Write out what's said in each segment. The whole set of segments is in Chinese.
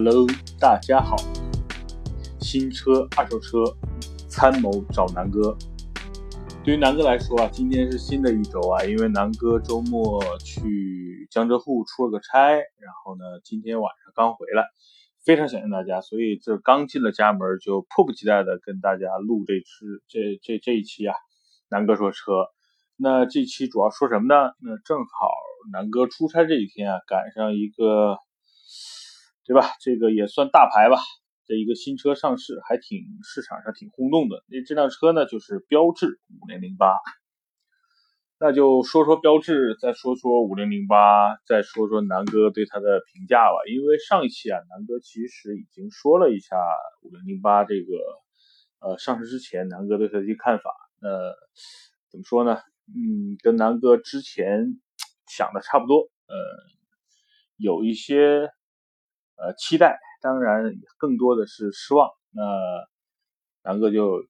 Hello 大家好。新车、二手车，参谋找南哥。对于南哥来说啊，今天是新的一周啊，因为南哥周末去江浙沪出了个差，然后呢，今天晚上刚回来，非常想念大家，所以这刚进了家门就迫不及待的跟大家录这次这这这一期啊，南哥说车。那这期主要说什么呢？那正好南哥出差这几天啊，赶上一个。对吧？这个也算大牌吧。这一个新车上市，还挺市场上挺轰动的。那这辆车呢，就是标致五零零八。那就说说标致，再说说五零零八，再说说南哥对它的评价吧。因为上一期啊，南哥其实已经说了一下五零零八这个，呃，上市之前南哥对它的一些看法。那怎么说呢？嗯，跟南哥之前想的差不多。呃，有一些。呃，期待当然更多的是失望。那南哥就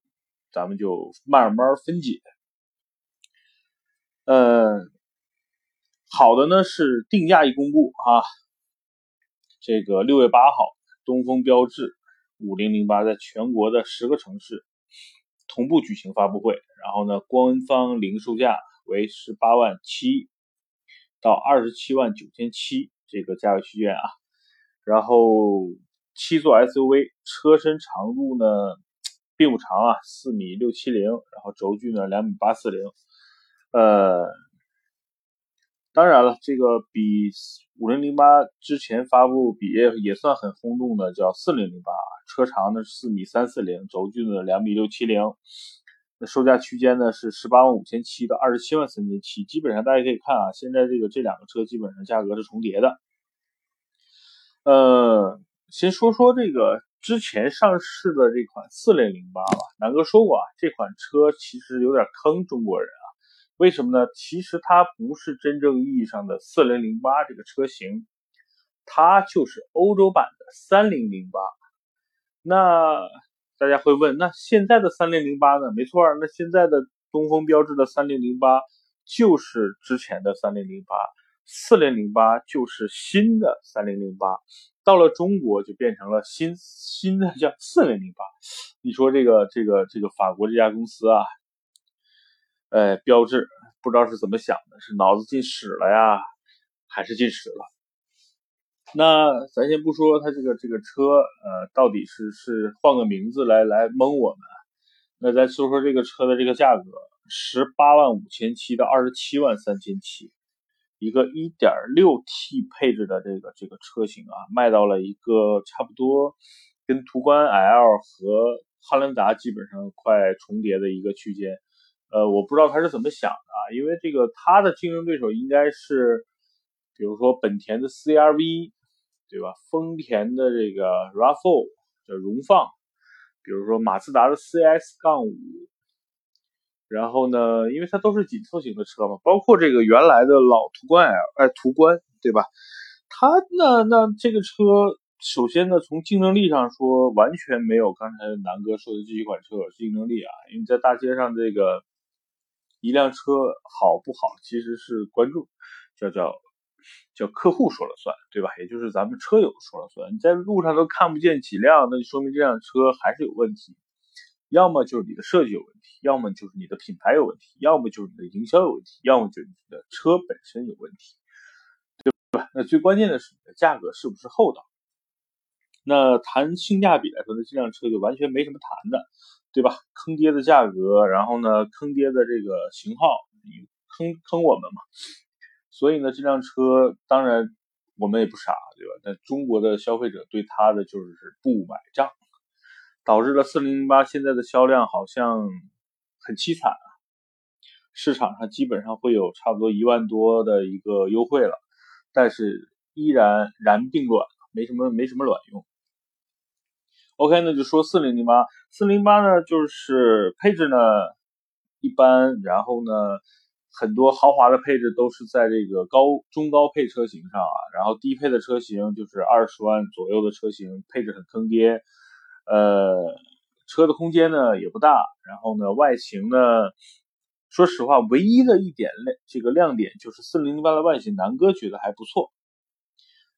咱们就慢慢分解。呃，好的呢是定价一公布啊，这个六月八号，东风标致五零零八在全国的十个城市同步举行发布会，然后呢，官方零售价为十八万七到二十七万九千七这个价位区间啊。然后七座 SUV 车身长度呢并不长啊，四米六七零，然后轴距呢两米八四零，呃，当然了，这个比五零零八之前发布比也算很轰动的，叫四零零八，车长呢四米三四零，轴距呢两米六七零，那售价区间呢是十八万五千七到二十七万三千七，基本上大家可以看啊，现在这个这两个车基本上价格是重叠的。呃，先说说这个之前上市的这款四零零八吧。南哥说过啊，这款车其实有点坑中国人啊。为什么呢？其实它不是真正意义上的四零零八这个车型，它就是欧洲版的三零零八。那大家会问，那现在的三零零八呢？没错，那现在的东风标致的三零零八就是之前的三零零八。四零零八就是新的三零零八，到了中国就变成了新新的叫四零零八。你说这个这个这个法国这家公司啊，呃，标志不知道是怎么想的，是脑子进屎了呀，还是进屎了？那咱先不说它这个这个车，呃，到底是是换个名字来来蒙我们？那再说说这个车的这个价格，十八万五千七到二十七万三千七。一个 1.6T 配置的这个这个车型啊，卖到了一个差不多跟途观 L 和汉兰达基本上快重叠的一个区间。呃，我不知道他是怎么想的啊，因为这个他的竞争对手应该是，比如说本田的 CRV，对吧？丰田的这个 RAV4 叫荣放，比如说马自达的 CS 杠五。然后呢，因为它都是紧凑型的车嘛，包括这个原来的老途观 L，哎，途观，对吧？它那那这个车，首先呢，从竞争力上说，完全没有刚才南哥说的这几款车有竞争力啊。因为在大街上，这个一辆车好不好，其实是观众叫叫叫客户说了算，对吧？也就是咱们车友说了算。你在路上都看不见几辆，那就说明这辆车还是有问题。要么就是你的设计有问题，要么就是你的品牌有问题，要么就是你的营销有问题，要么就是你的车本身有问题，对吧？那最关键的是你的价格是不是厚道？那谈性价比来说，那这辆车就完全没什么谈的，对吧？坑爹的价格，然后呢，坑爹的这个型号，你坑坑我们嘛？所以呢，这辆车当然我们也不傻，对吧？但中国的消费者对它的就是不买账。导致了四零零八现在的销量好像很凄惨啊，市场上基本上会有差不多一万多的一个优惠了，但是依然然并卵，没什么没什么卵用。OK，那就说四零零八，四零八呢就是配置呢一般，然后呢很多豪华的配置都是在这个高中高配车型上啊，然后低配的车型就是二十万左右的车型，配置很坑爹。呃，车的空间呢也不大，然后呢外形呢，说实话，唯一的一点亮这个亮点就是四零零八的外形，南哥觉得还不错。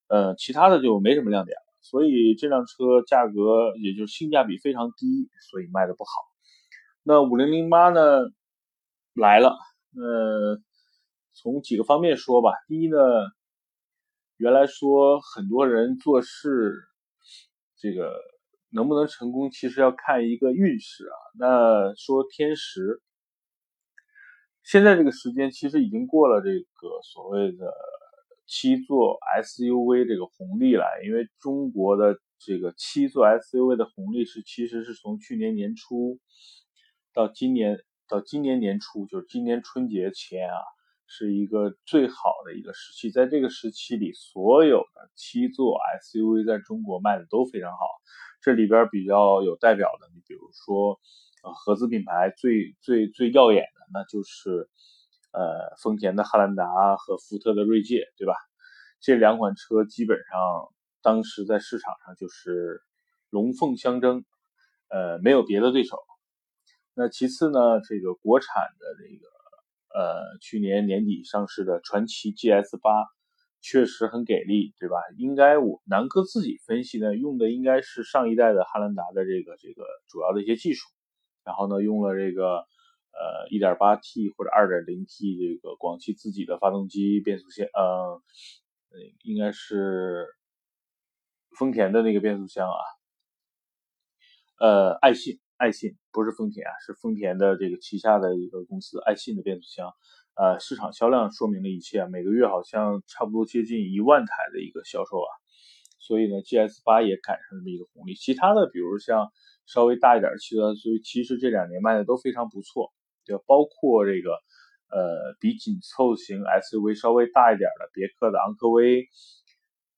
呃，其他的就没什么亮点了。所以这辆车价格也就是性价比非常低，所以卖的不好。那五零零八呢来了，呃，从几个方面说吧。第一呢，原来说很多人做事这个能不能成功，其实要看一个运势啊。那说天时，现在这个时间其实已经过了这个所谓的。七座 SUV 这个红利了，因为中国的这个七座 SUV 的红利是其实是从去年年初到今年到今年年初，就是今年春节前啊，是一个最好的一个时期。在这个时期里，所有的七座 SUV 在中国卖的都非常好。这里边比较有代表的，你比如说，呃，合资品牌最最最耀眼的，那就是。呃，丰田的汉兰达和福特的锐界，对吧？这两款车基本上当时在市场上就是龙凤相争，呃，没有别的对手。那其次呢，这个国产的这个呃，去年年底上市的传祺 GS 八确实很给力，对吧？应该我南哥自己分析呢，用的应该是上一代的汉兰达的这个这个主要的一些技术，然后呢，用了这个。呃，1.8T 或者 2.0T 这个广汽自己的发动机变速箱，呃，应该是丰田的那个变速箱啊，呃，爱信，爱信不是丰田啊，是丰田的这个旗下的一个公司，爱信的变速箱，呃，市场销量说明了一切，每个月好像差不多接近一万台的一个销售啊，所以呢，GS 八也赶上这么一个红利，其他的比如像稍微大一点的汽车，所以其实这两年卖的都非常不错。就包括这个，呃，比紧凑型 SUV 稍微大一点的别克的昂科威，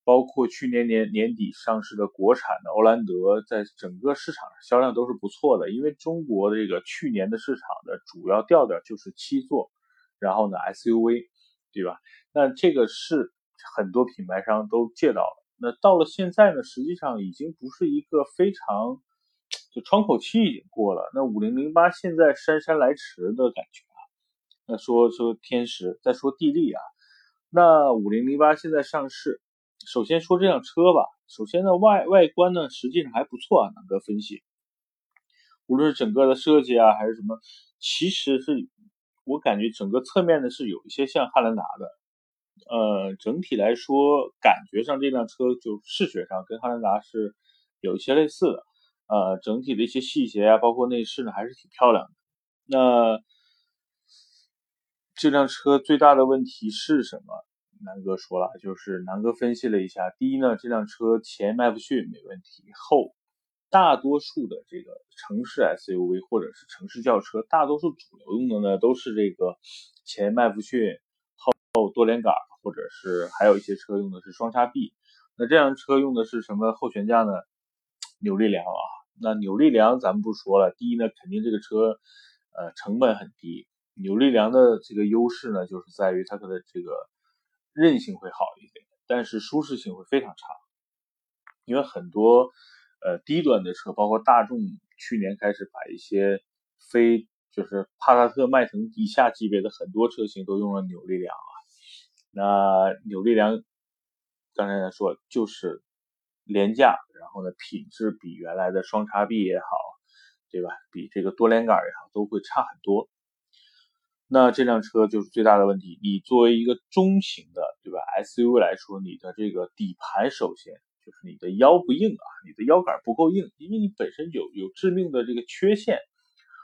包括去年年年底上市的国产的欧蓝德，在整个市场上销量都是不错的。因为中国的这个去年的市场的主要调调就是七座，然后呢 SUV，对吧？那这个是很多品牌商都借到了。那到了现在呢，实际上已经不是一个非常。就窗口期已经过了，那五零零八现在姗姗来迟的感觉啊。那说说天时，再说地利啊。那五零零八现在上市，首先说这辆车吧。首先呢，外外观呢实际上还不错啊。南哥分析，无论是整个的设计啊，还是什么，其实是我感觉整个侧面呢是有一些像汉兰达的。呃，整体来说，感觉上这辆车就视觉上跟汉兰达是有一些类似的。呃，整体的一些细节啊，包括内饰呢，还是挺漂亮的。那这辆车最大的问题是什么？南哥说了，就是南哥分析了一下，第一呢，这辆车前麦弗逊没问题，后大多数的这个城市 SUV 或者是城市轿车，大多数主流用的呢都是这个前麦弗逊，后多连杆，或者是还有一些车用的是双叉臂。那这辆车用的是什么后悬架呢？扭力梁啊。那扭力梁咱们不说了，第一呢，肯定这个车，呃，成本很低。扭力梁的这个优势呢，就是在于它的这个韧性会好一点，但是舒适性会非常差。因为很多呃低端的车，包括大众，去年开始把一些非就是帕萨特、迈腾以下级别的很多车型都用了扭力梁啊。那扭力梁刚才说就是。廉价，然后呢，品质比原来的双叉臂也好，对吧？比这个多连杆也好，都会差很多。那这辆车就是最大的问题。你作为一个中型的，对吧？SUV 来说，你的这个底盘首先就是你的腰不硬啊，你的腰杆不够硬，因为你本身有有致命的这个缺陷。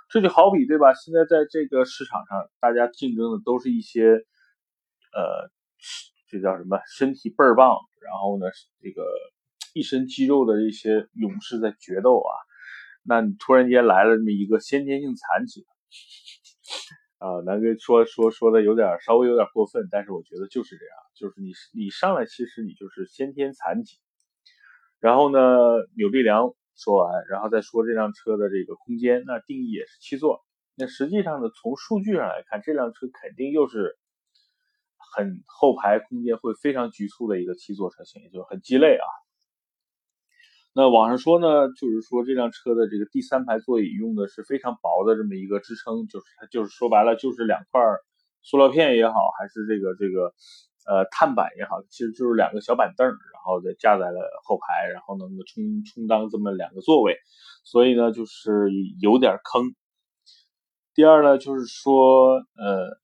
这就好比，对吧？现在在这个市场上，大家竞争的都是一些，呃，这叫什么？身体倍儿棒，然后呢，这个。一身肌肉的一些勇士在决斗啊，那你突然间来了这么一个先天性残疾，啊，南哥说说说的有点稍微有点过分，但是我觉得就是这样，就是你你上来其实你就是先天残疾，然后呢扭力梁说完，然后再说这辆车的这个空间，那定义也是七座，那实际上呢从数据上来看，这辆车肯定又是很后排空间会非常局促的一个七座车型，也就很鸡肋啊。那网上说呢，就是说这辆车的这个第三排座椅用的是非常薄的这么一个支撑，就是它就是说白了就是两块塑料片也好，还是这个这个呃碳板也好，其实就是两个小板凳，然后再架在了后排，然后能够充充当这么两个座位，所以呢就是有点坑。第二呢就是说呃。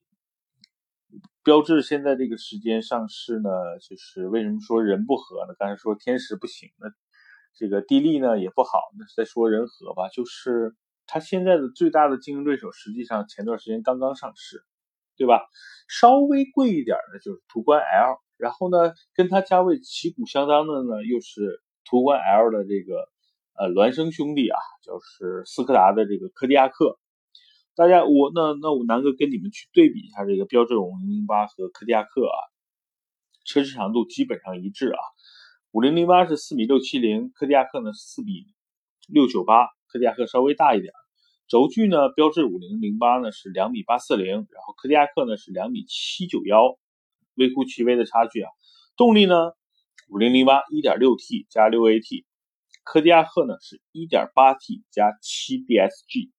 标志现在这个时间上市呢，就是为什么说人不和呢？刚才说天时不行，那这个地利呢也不好。那再说人和吧，就是它现在的最大的竞争对手，实际上前段时间刚刚上市，对吧？稍微贵一点的就是途观 L，然后呢，跟它价位旗鼓相当的呢，又是途观 L 的这个呃孪生兄弟啊，就是斯柯达的这个柯迪亚克。大家，我那那我南哥跟你们去对比一下这个标致五零零八和柯迪亚克啊，车身长度基本上一致啊。五零零八是四米六七零，柯迪亚克呢是四米六九八，柯迪亚克稍微大一点。轴距呢，标致五零零八呢是两米八四零，然后柯迪亚克呢是两米七九幺，微乎其微的差距啊。动力呢，五零零八一点六 T 加六 AT，柯迪亚克呢是一点八 T 加七 DSG。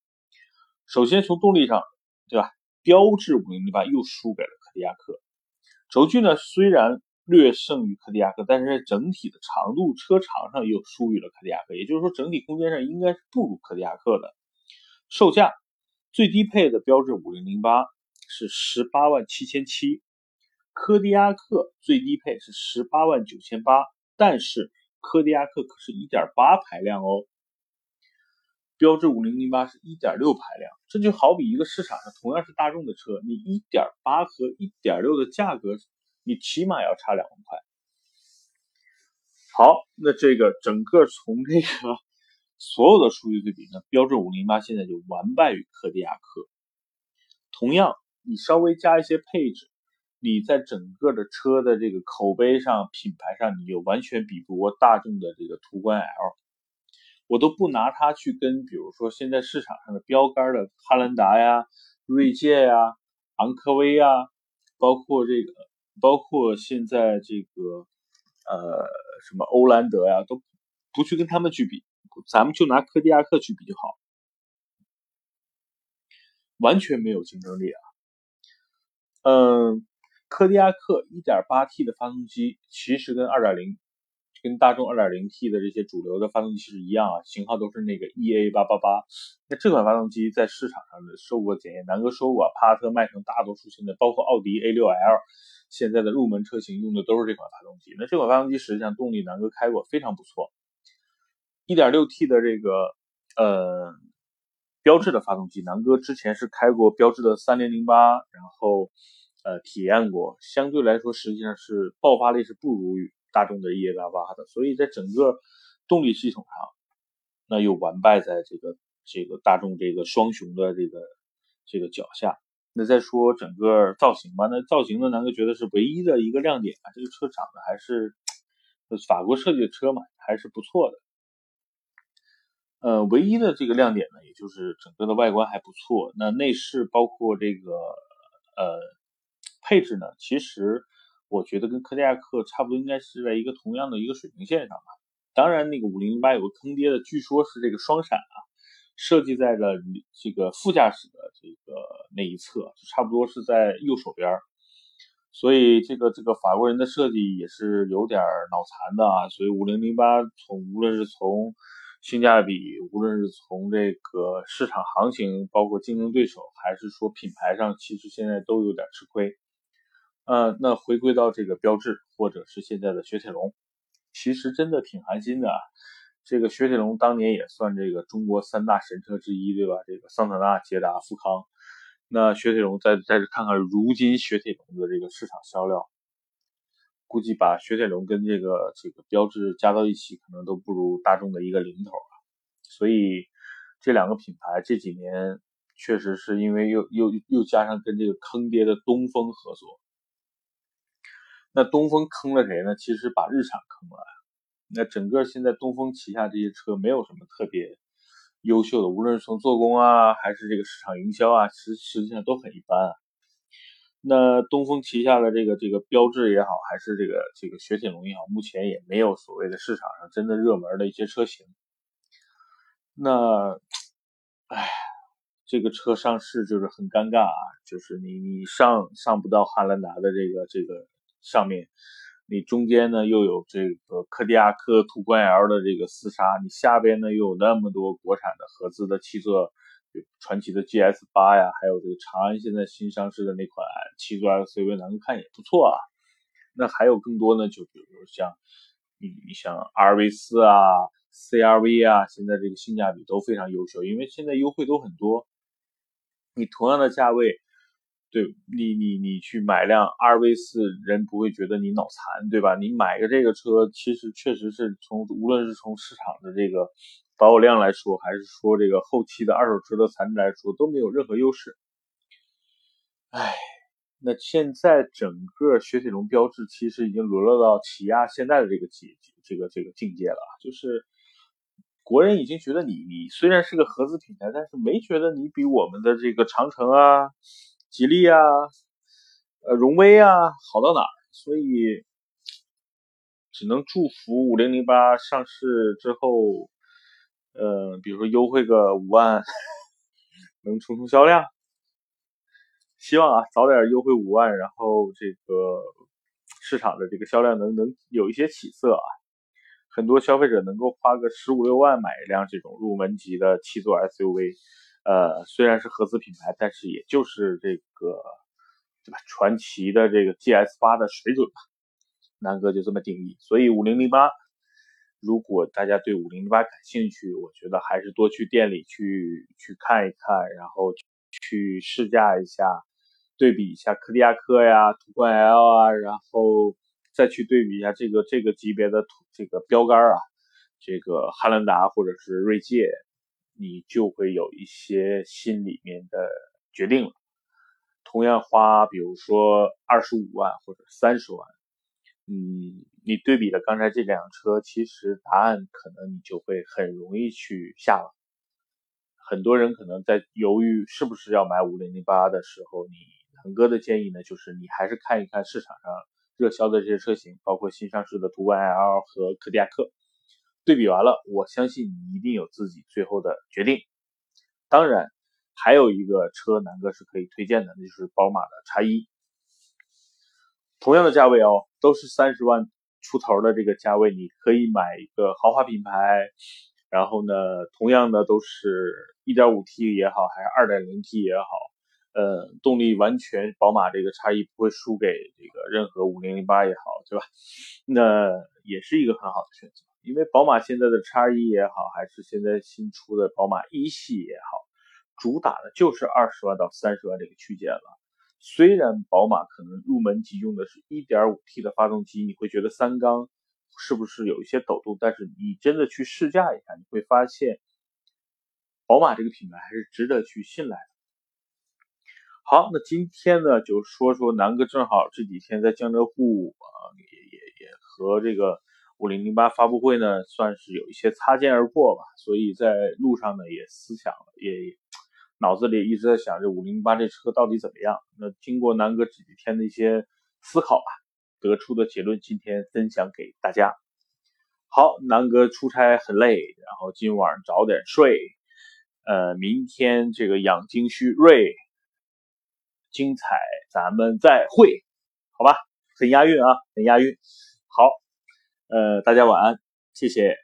首先从动力上，对吧？标致五零零八又输给了柯迪亚克。轴距呢虽然略胜于柯迪亚克，但是在整体的长度、车长上又输于了柯迪亚克。也就是说，整体空间上应该是不如柯迪亚克的。售价最低配的标致五零零八是十八万七千七，柯迪亚克最低配是十八万九千八，但是柯迪亚克可是一点八排量哦。标致五零零八是一点六排量，这就好比一个市场上同样是大众的车，你一点八和一点六的价格，你起码要差两万块。好，那这个整个从这个所有的数据对比呢，标致五零八现在就完败于柯迪亚克。同样，你稍微加一些配置，你在整个的车的这个口碑上、品牌上，你又完全比不过大众的这个途观 L。我都不拿它去跟，比如说现在市场上的标杆的汉兰达呀、锐界呀、昂科威呀，包括这个，包括现在这个，呃，什么欧蓝德呀，都不去跟他们去比，咱们就拿柯迪亚克去比就好，完全没有竞争力啊。嗯，柯迪亚克 1.8T 的发动机其实跟2.0。跟大众 2.0T 的这些主流的发动机是一样啊，型号都是那个 EA888。那这款发动机在市场上的受过检验，南哥说过，帕萨特、迈腾大多数现在包括奥迪 A6L 现在的入门车型用的都是这款发动机。那这款发动机实际上动力南哥开过，非常不错。1.6T 的这个呃标致的发动机，南哥之前是开过标致的3008，然后呃体验过，相对来说实际上是爆发力是不如于。大众的 EA88 的，所以在整个动力系统上，那又完败在这个这个大众这个双雄的这个这个脚下。那再说整个造型吧，那造型呢，南哥觉得是唯一的一个亮点啊。这个车长得还是法国设计的车嘛，还是不错的。呃，唯一的这个亮点呢，也就是整个的外观还不错。那内饰包括这个呃配置呢，其实。我觉得跟柯迪亚克差不多，应该是在一个同样的一个水平线上吧。当然，那个五零零八有个坑爹的，据说是这个双闪啊，设计在了这个副驾驶的这个那一侧，差不多是在右手边所以这个这个法国人的设计也是有点脑残的啊。所以五零零八从无论是从性价比，无论是从这个市场行情，包括竞争对手，还是说品牌上，其实现在都有点吃亏。呃，那回归到这个标志，或者是现在的雪铁龙，其实真的挺寒心的。这个雪铁龙当年也算这个中国三大神车之一，对吧？这个桑塔纳、捷达、富康。那雪铁龙再再看看如今雪铁龙的这个市场销量，估计把雪铁龙跟这个这个标志加到一起，可能都不如大众的一个零头啊。所以这两个品牌这几年确实是因为又又又加上跟这个坑爹的东风合作。那东风坑了谁呢？其实把日产坑了。那整个现在东风旗下这些车没有什么特别优秀的，无论是从做工啊，还是这个市场营销啊，实实际上都很一般啊。那东风旗下的这个这个标致也好，还是这个这个雪铁龙也好，目前也没有所谓的市场上真的热门的一些车型。那，唉，这个车上市就是很尴尬啊，就是你你上上不到汉兰达的这个这个。上面，你中间呢又有这个柯迪亚克、途观 L 的这个厮杀，你下边呢又有那么多国产的合资的七座，传奇的 GS 八呀，还有这个长安现在新上市的那款七座 SUV，咱们看也不错啊。那还有更多呢，就比如像你你像 RV 四啊、CRV 啊，现在这个性价比都非常优秀，因为现在优惠都很多。你同样的价位。对你，你你去买辆 RV 四，人不会觉得你脑残，对吧？你买个这个车，其实确实是从无论是从市场的这个保有量来说，还是说这个后期的二手车的残值来说，都没有任何优势。哎，那现在整个雪铁龙标志其实已经沦落到起亚现在的这个境这个这个境界了，就是国人已经觉得你你虽然是个合资品牌，但是没觉得你比我们的这个长城啊。吉利啊，呃，荣威啊，好到哪？所以只能祝福五零零八上市之后，呃，比如说优惠个五万，能冲冲销量。希望啊，早点优惠五万，然后这个市场的这个销量能能有一些起色啊。很多消费者能够花个十五六万买一辆这种入门级的七座 SUV。呃，虽然是合资品牌，但是也就是这个，对吧？传奇的这个 GS 八的水准吧，南哥就这么定义。所以五零零八，如果大家对五零零八感兴趣，我觉得还是多去店里去去看一看，然后去试驾一下，对比一下柯迪亚克呀、途观 L 啊，然后再去对比一下这个这个级别的这个标杆啊，这个汉兰达或者是锐界。你就会有一些心里面的决定了。同样花，比如说二十五万或者三十万，嗯，你对比了刚才这辆车，其实答案可能你就会很容易去下了。很多人可能在犹豫是不是要买五零零八的时候，你腾哥的建议呢，就是你还是看一看市场上热销的这些车型，包括新上市的途观 L 和柯迪亚克。对比完了，我相信你一定有自己最后的决定。当然，还有一个车，南哥是可以推荐的，那就是宝马的叉一。同样的价位哦，都是三十万出头的这个价位，你可以买一个豪华品牌。然后呢，同样的都是一点五 T 也好，还是二点零 T 也好，呃，动力完全宝马这个叉一不会输给这个任何五零零八也好，对吧？那也是一个很好的选择。因为宝马现在的叉一也好，还是现在新出的宝马一系也好，主打的就是二十万到三十万这个区间了。虽然宝马可能入门级用的是一点五 T 的发动机，你会觉得三缸是不是有一些抖动？但是你真的去试驾一下，你会发现宝马这个品牌还是值得去信赖的。好，那今天呢，就说说南哥正好这几天在江浙沪啊，也也也和这个。五零零八发布会呢，算是有一些擦肩而过吧，所以在路上呢也思想了也脑子里一直在想这五零零八这车到底怎么样。那经过南哥这几天的一些思考吧，得出的结论今天分享给大家。好，南哥出差很累，然后今晚早点睡，呃，明天这个养精蓄锐，精彩，咱们再会，好吧？很押韵啊，很押韵。呃，大家晚安，谢谢。